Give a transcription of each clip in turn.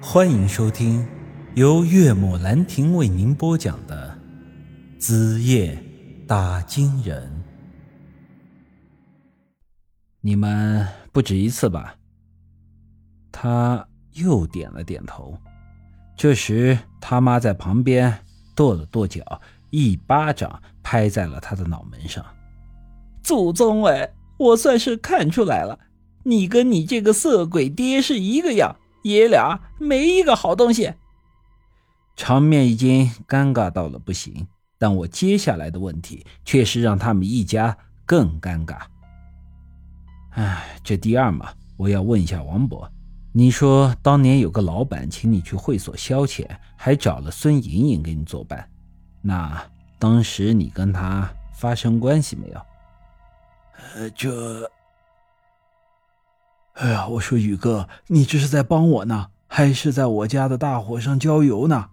欢迎收听由岳母兰亭为您播讲的《子夜打金人》。你们不止一次吧？他又点了点头。这时，他妈在旁边跺了跺脚，一巴掌拍在了他的脑门上。祖宗哎，我算是看出来了，你跟你这个色鬼爹是一个样，爷俩没一个好东西。场面已经尴尬到了不行，但我接下来的问题却是让他们一家更尴尬。哎，这第二嘛，我要问一下王伯。你说当年有个老板请你去会所消遣，还找了孙莹莹给你作伴，那当时你跟他发生关系没有？呃，这……哎呀，我说宇哥，你这是在帮我呢，还是在我家的大火上浇油呢？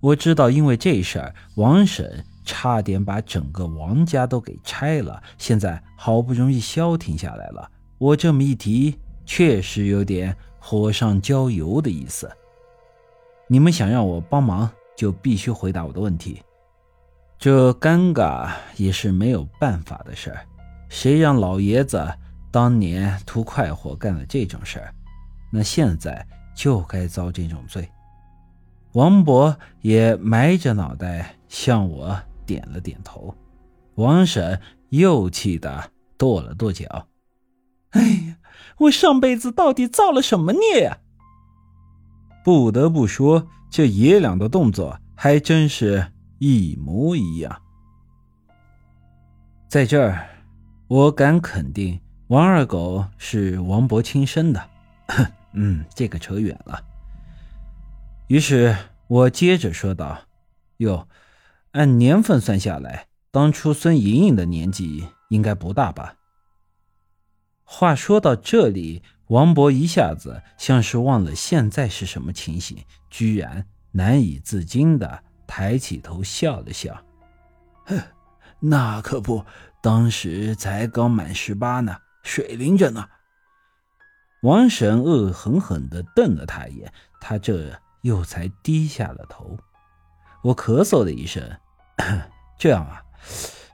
我知道，因为这事儿，王婶差点把整个王家都给拆了。现在好不容易消停下来了，我这么一提。确实有点火上浇油的意思。你们想让我帮忙，就必须回答我的问题。这尴尬也是没有办法的事儿。谁让老爷子当年图快活干了这种事儿，那现在就该遭这种罪。王博也埋着脑袋向我点了点头。王婶又气得跺了跺脚。哎呀！我上辈子到底造了什么孽呀？不得不说，这爷俩的动作还真是一模一样。在这儿，我敢肯定，王二狗是王伯亲生的。嗯，这个扯远了。于是我接着说道：“哟，按年份算下来，当初孙莹莹的年纪应该不大吧？”话说到这里，王博一下子像是忘了现在是什么情形，居然难以自禁的抬起头笑了笑。哼，那可不，当时才刚满十八呢，水灵着呢。王婶恶狠狠地瞪了他一眼，他这又才低下了头。我咳嗽了一声，这样啊，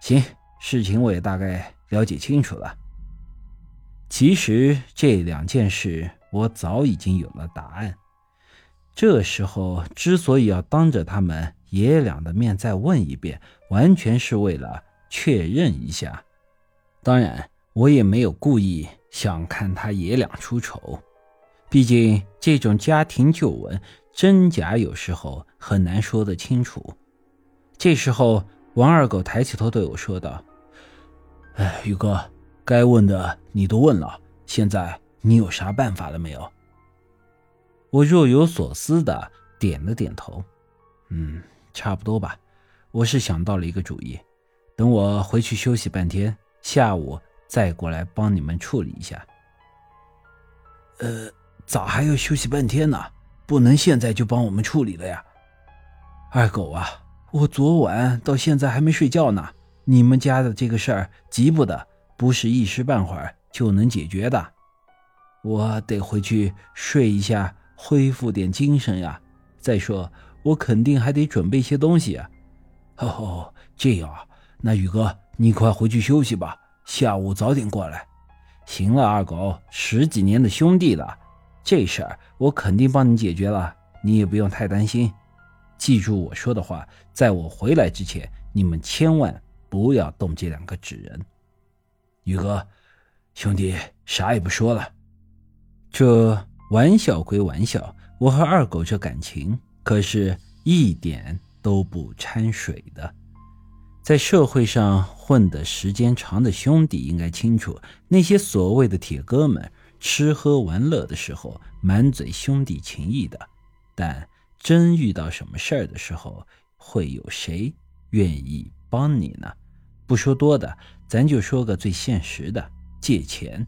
行，事情我也大概了解清楚了。其实这两件事我早已经有了答案，这时候之所以要当着他们爷俩的面再问一遍，完全是为了确认一下。当然，我也没有故意想看他爷俩出丑，毕竟这种家庭旧闻真假有时候很难说得清楚。这时候，王二狗抬起头对我说道：“哎，宇哥。”该问的你都问了，现在你有啥办法了没有？我若有所思的点了点头，嗯，差不多吧。我是想到了一个主意，等我回去休息半天，下午再过来帮你们处理一下。呃，咋还要休息半天呢？不能现在就帮我们处理了呀？二狗啊，我昨晚到现在还没睡觉呢。你们家的这个事儿急不得。不是一时半会儿就能解决的，我得回去睡一下，恢复点精神呀。再说，我肯定还得准备些东西啊。哦，这样啊，那宇哥，你快回去休息吧，下午早点过来。行了，二狗，十几年的兄弟了，这事儿我肯定帮你解决了，你也不用太担心。记住我说的话，在我回来之前，你们千万不要动这两个纸人。宇哥，兄弟啥也不说了。这玩笑归玩笑，我和二狗这感情可是一点都不掺水的。在社会上混的时间长的兄弟应该清楚，那些所谓的铁哥们，吃喝玩乐的时候满嘴兄弟情谊的，但真遇到什么事儿的时候，会有谁愿意帮你呢？不说多的，咱就说个最现实的，借钱。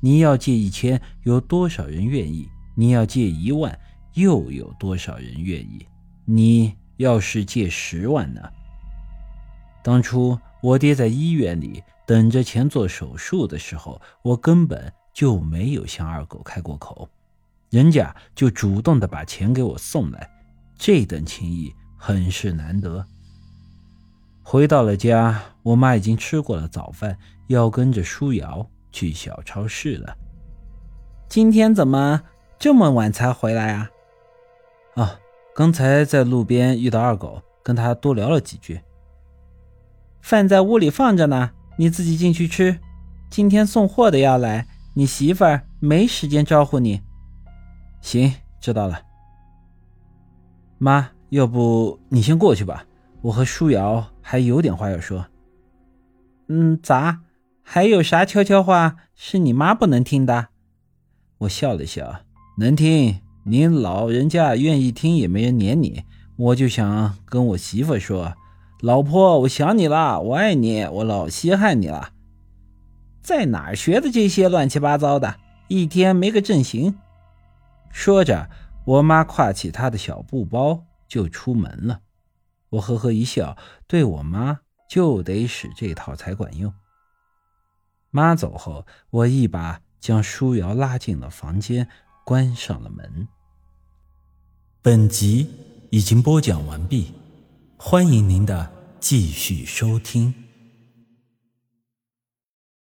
你要借一千，有多少人愿意？你要借一万，又有多少人愿意？你要是借十万呢？当初我爹在医院里等着钱做手术的时候，我根本就没有向二狗开过口。人家就主动的把钱给我送来，这等情谊很是难得。回到了家，我妈已经吃过了早饭，要跟着舒瑶去小超市了。今天怎么这么晚才回来啊？啊，刚才在路边遇到二狗，跟他多聊了几句。饭在屋里放着呢，你自己进去吃。今天送货的要来，你媳妇儿没时间招呼你。行，知道了。妈，要不你先过去吧，我和舒瑶还有点话要说。嗯，咋？还有啥悄悄话是你妈不能听的？我笑了笑，能听。您老人家愿意听，也没人撵你。我就想跟我媳妇说，老婆，我想你了，我爱你，我老稀罕你了。在哪儿学的这些乱七八糟的？一天没个正形。说着，我妈挎起她的小布包就出门了。我呵呵一笑，对我妈就得使这套才管用。妈走后，我一把将舒瑶拉进了房间，关上了门。本集已经播讲完毕，欢迎您的继续收听。